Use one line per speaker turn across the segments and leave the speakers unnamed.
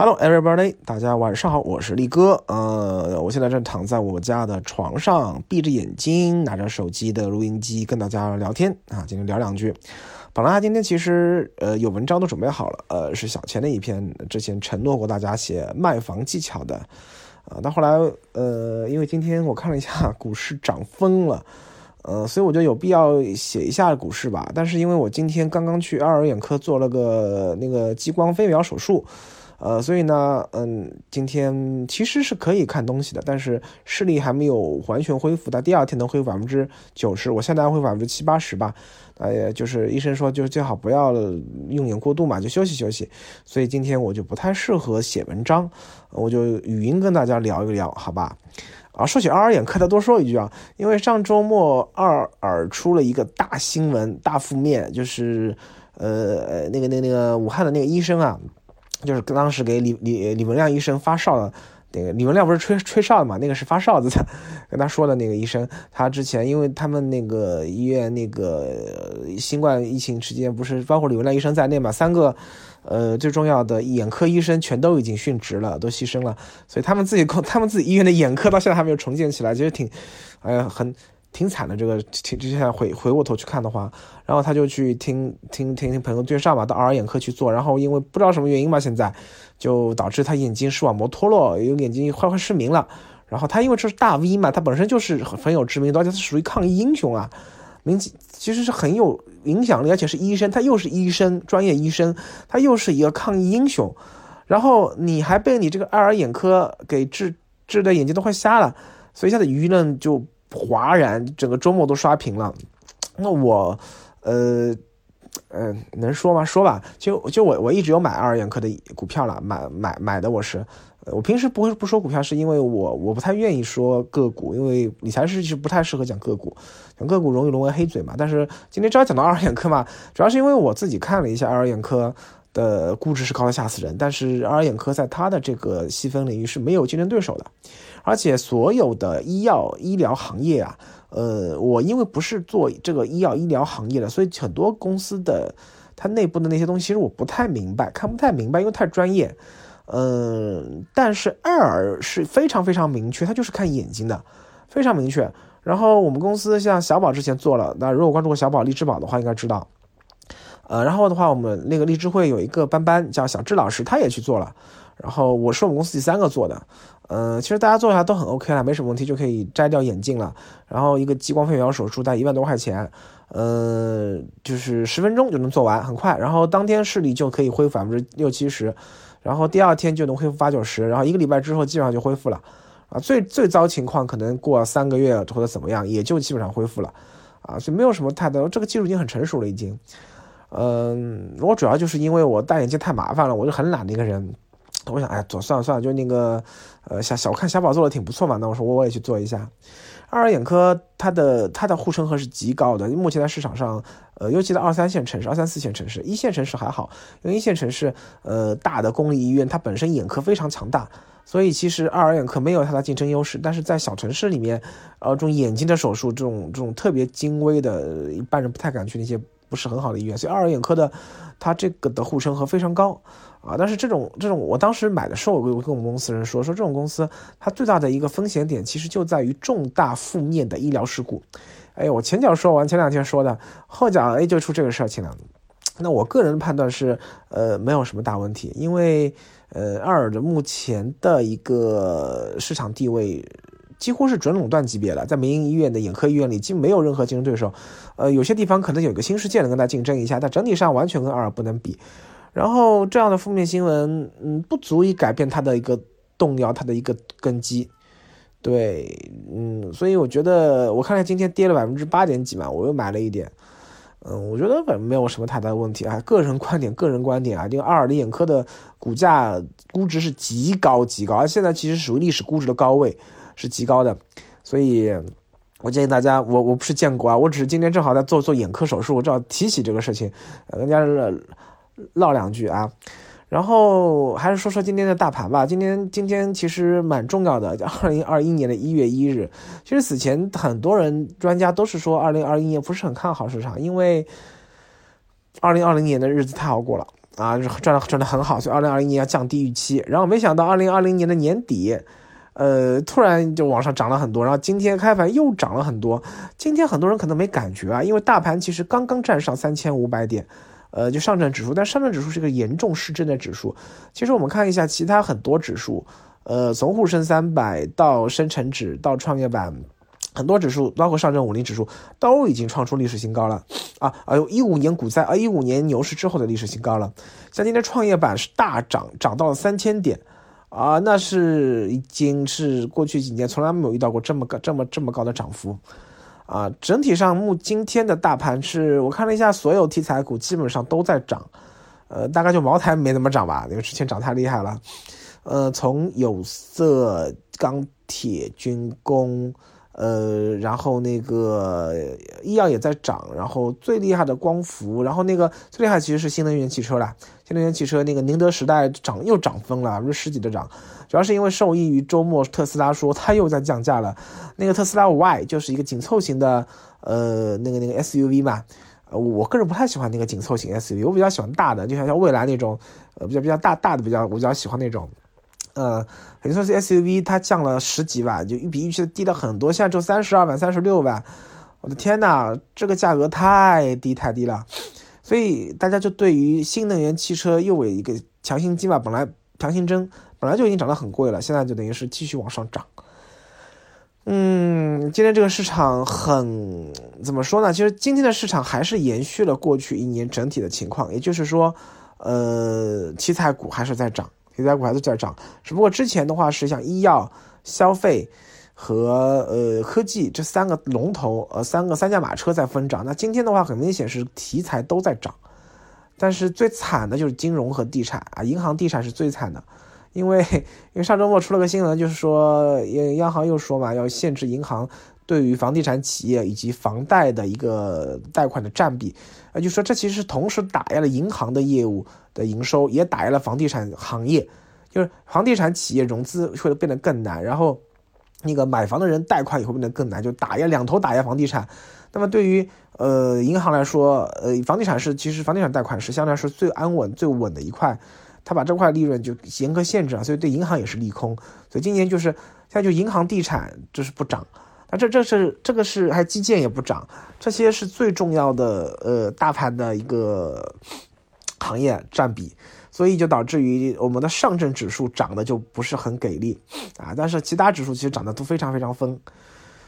Hello everybody，大家晚上好，我是力哥。呃，我现在正躺在我家的床上，闭着眼睛，拿着手机的录音机跟大家聊天啊。今天聊两句。本来今天其实呃有文章都准备好了，呃是小钱的一篇，之前承诺过大家写卖房技巧的。啊，但后来呃因为今天我看了一下股市涨疯了，呃所以我觉得有必要写一下股市吧。但是因为我今天刚刚去爱尔眼科做了个那个激光飞秒手术。呃，所以呢，嗯，今天其实是可以看东西的，但是视力还没有完全恢复，到第二天能恢复百分之九十，我现在恢复百分之七八十吧。呃，就是医生说，就是最好不要用眼过度嘛，就休息休息。所以今天我就不太适合写文章，我就语音跟大家聊一聊，好吧？啊，说起二耳眼科，再多说一句啊，因为上周末二耳出了一个大新闻、大负面，就是呃，那个、那、个那个武汉的那个医生啊。就是当时给李李李文亮医生发哨的那个李文亮不是吹吹哨的嘛？那个是发哨子的，跟他说的那个医生，他之前因为他们那个医院那个新冠疫情期间，不是包括李文亮医生在内嘛，三个呃最重要的眼科医生全都已经殉职了，都牺牲了，所以他们自己 他们自己医院的眼科到现在还没有重建起来，其实挺哎呀很。挺惨的，这个听之前回回过头去看的话，然后他就去听听听听朋友介绍嘛，到耳眼科去做，然后因为不知道什么原因嘛，现在就导致他眼睛视网膜脱落，有眼睛快快失明了。然后他因为这是大 V 嘛，他本身就是很有知名度，而且他属于抗疫英雄啊，名气其实是很有影响力，而且是医生，他又是医生，专业医生，他又是一个抗疫英雄。然后你还被你这个爱尔眼科给治治的眼睛都快瞎了，所以现在舆论就。哗然，整个周末都刷屏了。那我，呃，呃，能说吗？说吧。就就我我一直有买爱尔眼科的股票了，买买买的我是。我平时不会不说股票，是因为我我不太愿意说个股，因为理财是其实不太适合讲个股，讲个股容易沦为黑嘴嘛。但是今天正好讲到爱尔眼科嘛，主要是因为我自己看了一下爱尔眼科的估值是高的吓死人，但是爱尔眼科在它的这个细分领域是没有竞争对手的。而且所有的医药医疗行业啊，呃，我因为不是做这个医药医疗行业的，所以很多公司的它内部的那些东西，其实我不太明白，看不太明白，因为太专业。嗯，但是爱尔是非常非常明确，它就是看眼睛的，非常明确。然后我们公司像小宝之前做了，那如果关注过小宝荔枝宝的话，应该知道。呃，然后的话，我们那个荔枝会有一个班班叫小智老师，他也去做了。然后我是我们公司第三个做的。嗯，其实大家做下来都很 OK 了，没什么问题，就可以摘掉眼镜了。然后一个激光飞秒手术大概一万多块钱，呃，就是十分钟就能做完，很快。然后当天视力就可以恢复百分之六七十，然后第二天就能恢复八九十，然后一个礼拜之后基本上就恢复了。啊，最最糟情况可能过三个月或者怎么样，也就基本上恢复了。啊，所以没有什么太多，这个技术已经很成熟了已经。嗯，我主要就是因为我戴眼镜太麻烦了，我就很懒的一个人。我想，哎，做算了算了，就那个，呃，小小看小宝做的挺不错嘛，那我说我我也去做一下。爱尔眼科它的它的护城河是极高的，目前在市场上，呃，尤其在二三线城市、二三四线城市，一线城市还好，因为一线城市，呃，大的公立医院它本身眼科非常强大，所以其实爱尔眼科没有它的竞争优势。但是在小城市里面，呃，这种眼睛的手术，这种这种特别精微的，一般人不太敢去那些不是很好的医院，所以爱尔眼科的它这个的护城河非常高。啊，但是这种这种，我当时买的时候，我跟我们公司人说，说这种公司它最大的一个风险点，其实就在于重大负面的医疗事故。哎，我前脚说完，前两天说的，后脚哎就出这个事情了。那我个人的判断是，呃，没有什么大问题，因为呃，爱尔的目前的一个市场地位几乎是准垄断级别了，在民营医院的眼科医院里，几乎没有任何竞争对手。呃，有些地方可能有个新世界能跟它竞争一下，但整体上完全跟爱尔不能比。然后这样的负面新闻，嗯，不足以改变它的一个动摇，它的一个根基。对，嗯，所以我觉得，我看看今天跌了百分之八点几嘛，我又买了一点。嗯，我觉得本没有什么太大的问题啊，个人观点，个人观点啊，这个阿尔的眼科的股价估值是极高极高，而现在其实属于历史估值的高位，是极高的。所以，我建议大家，我我不是见过啊，我只是今天正好在做做眼科手术，我正好提起这个事情，人家。唠两句啊，然后还是说说今天的大盘吧。今天今天其实蛮重要的，二零二一年的一月一日。其实此前很多人专家都是说二零二一年不是很看好市场，因为二零二零年的日子太好过了。啊，赚的赚的很好，所以二零二一年要降低预期。然后没想到二零二零年的年底，呃，突然就往上涨了很多。然后今天开盘又涨了很多。今天很多人可能没感觉啊，因为大盘其实刚刚站上三千五百点，呃，就上证指数。但上证指数是个严重失真的指数。其实我们看一下其他很多指数，呃，从沪深三百到深成指到创业板。很多指数，包括上证五零指数，都已经创出历史新高了啊！哎呦，一五年股灾啊，一五年牛市之后的历史新高了。像今天创业板是大涨，涨到了三千点啊，那是已经是过去几年从来没有遇到过这么高、这么这么高的涨幅啊！整体上，目今天的大盘是我看了一下，所有题材股基本上都在涨，呃，大概就茅台没怎么涨吧，因为之前涨太厉害了。呃，从有色、钢铁、军工。呃，然后那个医药也在涨，然后最厉害的光伏，然后那个最厉害其实是新能源汽车了。新能源汽车那个宁德时代涨又涨疯了，不是十几的涨，主要是因为受益于周末特斯拉说它又在降价了。那个特斯拉 Y 就是一个紧凑型的，呃，那个那个 SUV 嘛。呃，我个人不太喜欢那个紧凑型 SUV，我比较喜欢大的，就像像蔚来那种，呃，比较比较大大的比较，我比较喜欢那种。呃，等于说是 SUV，它降了十几万，就比预期的低了很多，现在只有三十二万、三十六万。我的天呐，这个价格太低太低了，所以大家就对于新能源汽车又有一个强心剂嘛，本来强心针本来就已经涨得很贵了，现在就等于是继续往上涨。嗯，今天这个市场很怎么说呢？其实今天的市场还是延续了过去一年整体的情况，也就是说，呃，题材股还是在涨。题材股还是在涨，只不过之前的话是像医药、消费和呃科技这三个龙头，呃三个三驾马车在疯涨。那今天的话，很明显是题材都在涨，但是最惨的就是金融和地产啊，银行、地产是最惨的，因为因为上周末出了个新闻，就是说央央行又说嘛，要限制银行对于房地产企业以及房贷的一个贷款的占比，啊，就说这其实同时打压了银行的业务。的营收也打压了房地产行业，就是房地产企业融资会变得更难，然后那个买房的人贷款也会变得更难，就打压两头打压房地产。那么对于呃银行来说，呃房地产是其实房地产贷款是相对来说最安稳、最稳的一块，他把这块利润就严格限制了，所以对银行也是利空。所以今年就是现在就银行、地产就是不涨，那这这是这个是还基建也不涨，这些是最重要的呃大盘的一个。行业占比，所以就导致于我们的上证指数涨的就不是很给力啊，但是其他指数其实涨得都非常非常疯。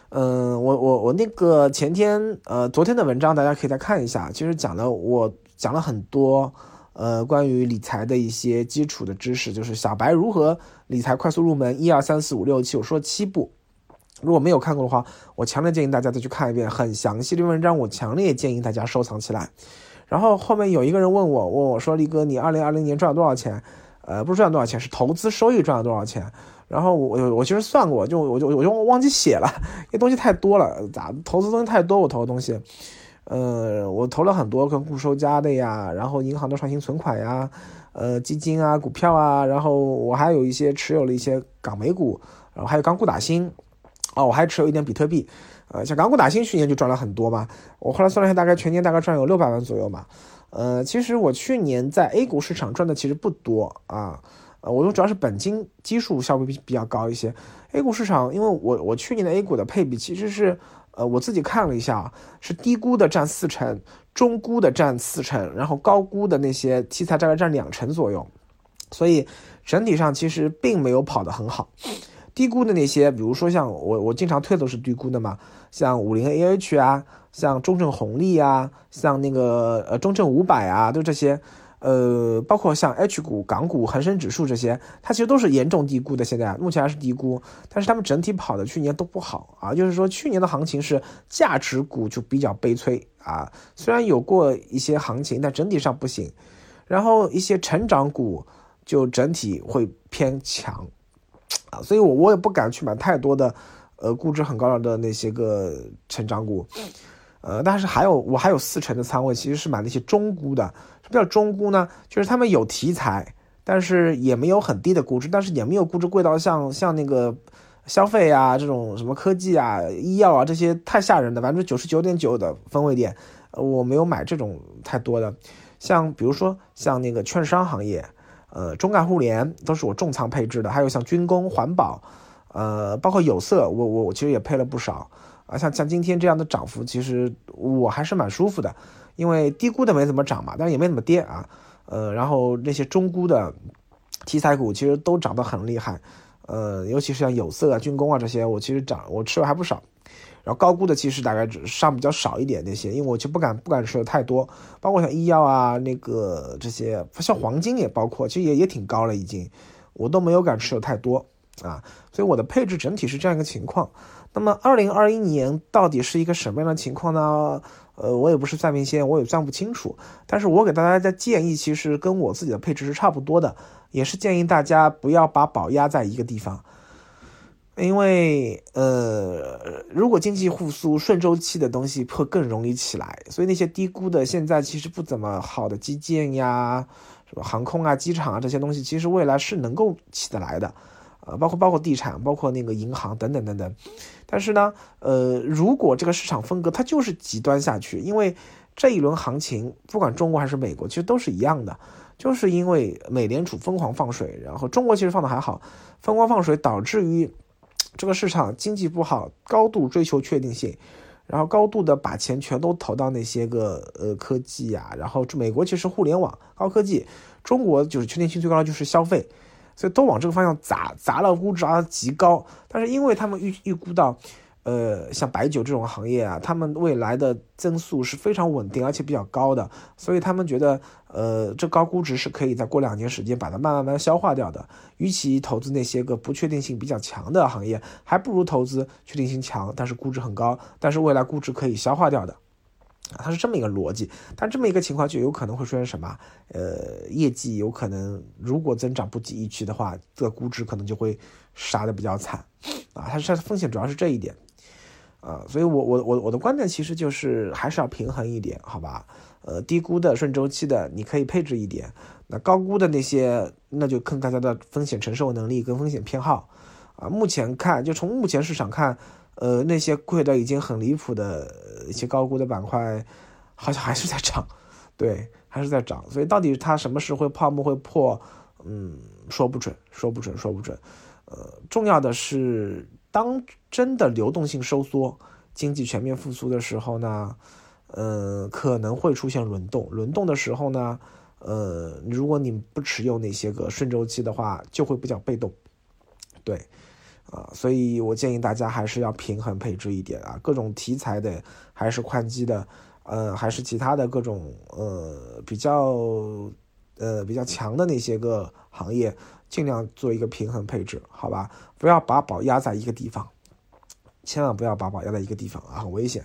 嗯，我我我那个前天呃昨天的文章大家可以再看一下，其实讲了我讲了很多呃关于理财的一些基础的知识，就是小白如何理财快速入门，一二三四五六七，我说七步。如果没有看过的话，我强烈建议大家再去看一遍很详细的文章，我强烈建议大家收藏起来。然后后面有一个人问我，问我说：“力哥，你二零二零年赚了多少钱？呃，不是赚多少钱，是投资收益赚了多少钱？”然后我我其实算过，就我就我就忘记写了，因为东西太多了，咋投资东西太多，我投的东西，呃，我投了很多跟固收加的呀，然后银行的创新存款呀，呃，基金啊，股票啊，然后我还有一些持有了一些港美股，然后还有港股打新，哦，我还持有一点比特币。呃，像港股打新去年就赚了很多嘛，我后来算了一下，大概全年大概赚有六百万左右嘛。呃，其实我去年在 A 股市场赚的其实不多啊，呃，我主要是本金基数稍微比比较高一些。A 股市场，因为我我去年的 A 股的配比其实是，呃，我自己看了一下，是低估的占四成，中估的占四成，然后高估的那些题材大概占两成左右，所以整体上其实并没有跑得很好。低估的那些，比如说像我我经常推都是低估的嘛，像五菱 A H 啊，像中证红利啊，像那个呃中证五百啊，都这些，呃，包括像 H 股、港股、恒生指数这些，它其实都是严重低估的。现在目前还是低估，但是他们整体跑的去年都不好啊，就是说去年的行情是价值股就比较悲催啊，虽然有过一些行情，但整体上不行。然后一些成长股就整体会偏强。啊，所以，我我也不敢去买太多的，呃，估值很高的那些个成长股，呃，但是还有我还有四成的仓位，其实是买那些中估的。什么叫中估呢？就是他们有题材，但是也没有很低的估值，但是也没有估值贵到像像那个消费啊这种什么科技啊、医药啊这些太吓人的百分之九十九点九的分位点，呃，我没有买这种太多的。像比如说像那个券商行业，呃，中概互联都是我重仓配置的，还有像军工、环保，呃，包括有色，我我我其实也配了不少啊。像像今天这样的涨幅，其实我还是蛮舒服的，因为低估的没怎么涨嘛，但是也没怎么跌啊。呃，然后那些中估的题材股其实都涨得很厉害，呃，尤其是像有色啊、军工啊这些，我其实涨我吃了还不少。然后高估的其实大概只上比较少一点那些，因为我就不敢不敢吃的太多，包括像医药啊那个这些，像黄金也包括，其实也也挺高了已经，我都没有敢持有太多啊，所以我的配置整体是这样一个情况。那么二零二一年到底是一个什么样的情况呢？呃，我也不是算命先生，我也算不清楚。但是我给大家的建议其实跟我自己的配置是差不多的，也是建议大家不要把宝压在一个地方。因为呃，如果经济复苏顺周期的东西会更容易起来，所以那些低估的现在其实不怎么好的基建呀，什么航空啊、机场啊这些东西，其实未来是能够起得来的，呃，包括包括地产，包括那个银行等等等等。但是呢，呃，如果这个市场风格它就是极端下去，因为这一轮行情不管中国还是美国，其实都是一样的，就是因为美联储疯狂放水，然后中国其实放的还好，疯狂放水导致于。这个市场经济不好，高度追求确定性，然后高度的把钱全都投到那些个呃科技啊，然后美国其实互联网高科技，中国就是确定性最高的就是消费，所以都往这个方向砸，砸了估值啊极高，但是因为他们预预估到。呃，像白酒这种行业啊，他们未来的增速是非常稳定而且比较高的，所以他们觉得，呃，这高估值是可以在过两年时间把它慢慢慢消化掉的。与其投资那些个不确定性比较强的行业，还不如投资确定性强但是估值很高，但是未来估值可以消化掉的。它是这么一个逻辑。但这么一个情况就有可能会出现什么？呃，业绩有可能如果增长不及预期的话，这个估值可能就会杀的比较惨。啊，它是它的风险主要是这一点。啊，所以，我我我我的观点其实就是还是要平衡一点，好吧？呃，低估的顺周期的你可以配置一点，那高估的那些，那就看大家的风险承受能力跟风险偏好。啊，目前看，就从目前市场看，呃，那些贵的已经很离谱的一些高估的板块，好像还是在涨，对，还是在涨。所以，到底它什么时候会泡沫会破？嗯，说不准，说不准，说不准。呃，重要的是。当真的流动性收缩、经济全面复苏的时候呢，呃，可能会出现轮动。轮动的时候呢，呃，如果你不持有那些个顺周期的话，就会比较被动。对，啊，所以我建议大家还是要平衡配置一点啊，各种题材的，还是宽基的，呃，还是其他的各种呃比较呃比较强的那些个行业。尽量做一个平衡配置，好吧？不要把宝压在一个地方，千万不要把宝压在一个地方啊，很危险。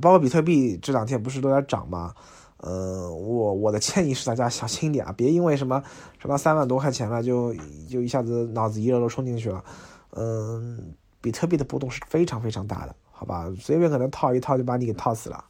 包括比特币这两天不是都在涨吗？呃，我我的建议是大家小心点啊，别因为什么涨到三万多块钱了，就就一下子脑子一热都冲进去了。嗯，比特币的波动是非常非常大的，好吧？随便可能套一套就把你给套死了。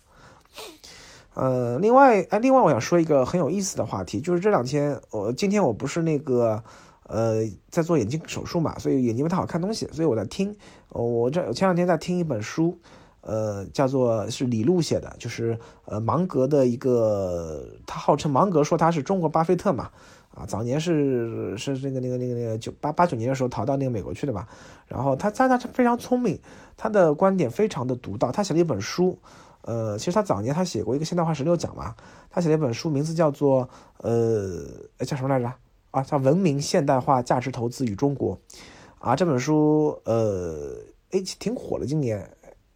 呃，另外，哎，另外我想说一个很有意思的话题，就是这两天我今天我不是那个。呃，在做眼睛手术嘛，所以眼睛不太好看东西，所以我在听。我这前两天在听一本书，呃，叫做是李路写的，就是呃芒格的一个，他号称芒格说他是中国巴菲特嘛，啊，早年是是那个那个那个那个九八八九年的时候逃到那个美国去的嘛，然后他他他非常聪明，他的观点非常的独到，他写了一本书，呃，其实他早年他写过一个现代化十六讲嘛，他写了一本书，名字叫做呃，叫什么来着？啊，叫《文明现代化价值投资与中国》，啊，这本书，呃，哎，挺火的，今年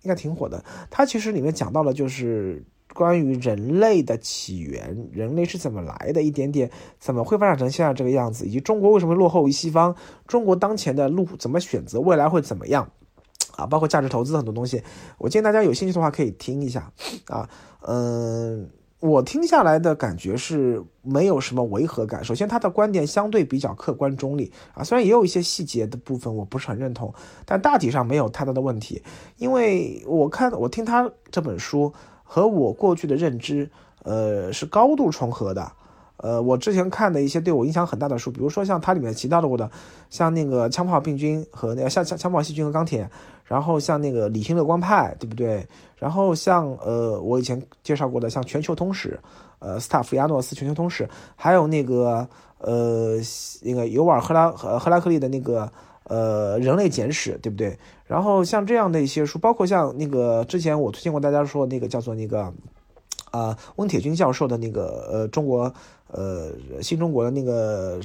应该挺火的。它其实里面讲到了，就是关于人类的起源，人类是怎么来的，一点点怎么会发展成现在这个样子，以及中国为什么落后于西方，中国当前的路怎么选择，未来会怎么样，啊，包括价值投资很多东西，我建议大家有兴趣的话可以听一下，啊，嗯。我听下来的感觉是没有什么违和感。首先，他的观点相对比较客观中立啊，虽然也有一些细节的部分我不是很认同，但大体上没有太大的问题。因为我看我听他这本书和我过去的认知，呃，是高度重合的，呃，我之前看的一些对我影响很大的书，比如说像它里面提到的我的，像那个枪炮病菌和那个像枪枪炮细菌和钢铁，然后像那个理性乐观派，对不对？然后像呃，我以前介绍过的像全球通史，呃，斯塔夫亚诺斯全球通史，还有那个呃，那个尤尔赫拉赫赫拉克利的那个呃人类简史，对不对？然后像这样的一些书，包括像那个之前我推荐过大家说那个叫做那个。啊，温铁军教授的那个呃，中国呃新中国的那个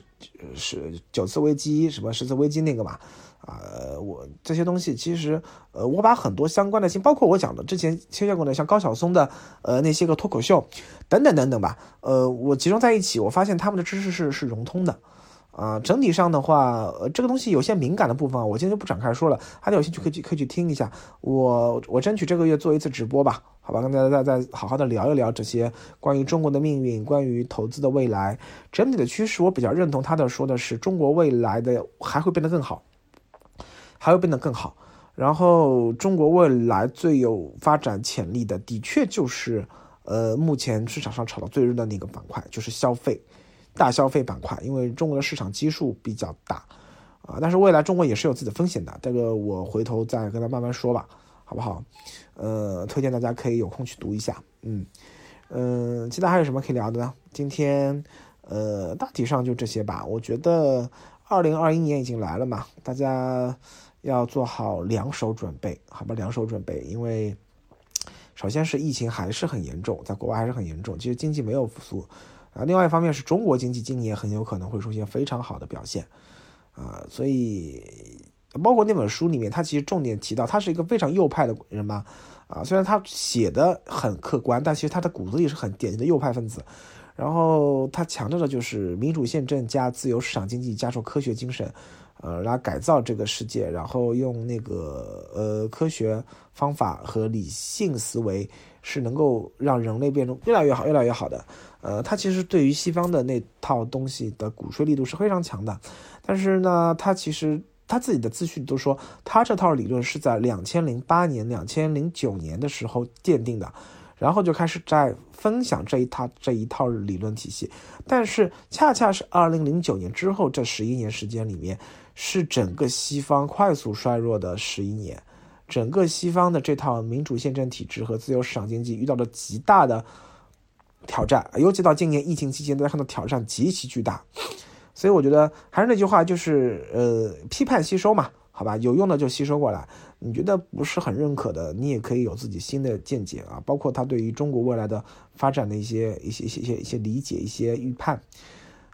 是九次危机什么十次危机那个嘛，啊，我这些东西其实呃，我把很多相关的，包括我讲的之前推荐过的像高晓松的呃那些个脱口秀等等等等吧，呃，我集中在一起，我发现他们的知识是是融通的。啊，整体上的话，呃，这个东西有些敏感的部分，我今天就不展开说了。大家有兴趣可以去可以去听一下。我我争取这个月做一次直播吧，好吧，跟大家再再好好的聊一聊这些关于中国的命运，关于投资的未来，整体的趋势，我比较认同他的说的是中国未来的还会变得更好，还会变得更好。然后中国未来最有发展潜力的，的确就是呃目前市场上炒到最热的那个板块，就是消费。大消费板块，因为中国的市场基数比较大，啊，但是未来中国也是有自己的风险的，这个我回头再跟他慢慢说吧，好不好？呃，推荐大家可以有空去读一下，嗯嗯，其他还有什么可以聊的呢？今天呃，大体上就这些吧。我觉得二零二一年已经来了嘛，大家要做好两手准备，好吧？两手准备，因为首先是疫情还是很严重，在国外还是很严重，其实经济没有复苏。啊，另外一方面是中国经济今年很有可能会出现非常好的表现，啊，所以包括那本书里面，他其实重点提到，他是一个非常右派的人嘛，啊，虽然他写的很客观，但其实他的骨子里是很典型的右派分子，然后他强调的就是民主宪政加自由市场经济加上科学精神，呃，来改造这个世界，然后用那个呃科学方法和理性思维是能够让人类变成越来越好、越来越好的。呃，他其实对于西方的那套东西的鼓吹力度是非常强的，但是呢，他其实他自己的资讯都说，他这套理论是在两千零八年、两千零九年的时候奠定的，然后就开始在分享这一套这一套理论体系，但是恰恰是二零零九年之后这十一年时间里面，是整个西方快速衰弱的十一年，整个西方的这套民主宪政体制和自由市场经济遇到了极大的。挑战，尤其到今年疫情期间，大家看到挑战极其巨大，所以我觉得还是那句话，就是呃，批判吸收嘛，好吧，有用的就吸收过来，你觉得不是很认可的，你也可以有自己新的见解啊，包括他对于中国未来的发展的一些一些一些一些一些理解、一些预判，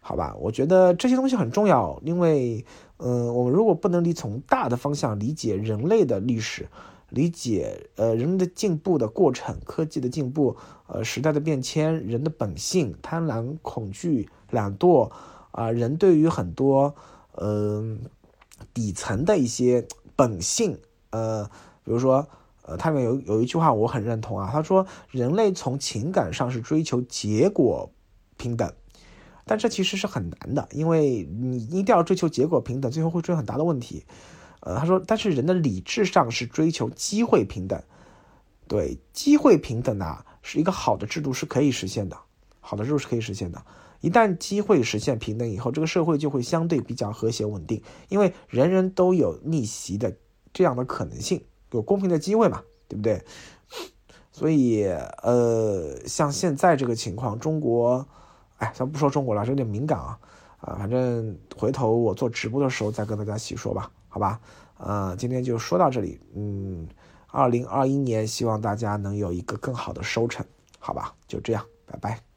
好吧，我觉得这些东西很重要，因为嗯，我们如果不能理从大的方向理解人类的历史。理解呃人的进步的过程，科技的进步，呃时代的变迁，人的本性，贪婪、恐惧、懒惰，啊人对于很多呃底层的一些本性，呃比如说呃他们有有一句话我很认同啊，他说人类从情感上是追求结果平等，但这其实是很难的，因为你一定要追求结果平等，最后会出现很大的问题。呃，他说，但是人的理智上是追求机会平等，对，机会平等啊，是一个好的制度是可以实现的，好的制度是可以实现的。一旦机会实现平等以后，这个社会就会相对比较和谐稳定，因为人人都有逆袭的这样的可能性，有公平的机会嘛，对不对？所以，呃，像现在这个情况，中国，哎，咱不说中国了，这有点敏感啊，啊，反正回头我做直播的时候再跟大家细说吧。好吧，呃，今天就说到这里。嗯，二零二一年，希望大家能有一个更好的收成。好吧，就这样，拜拜。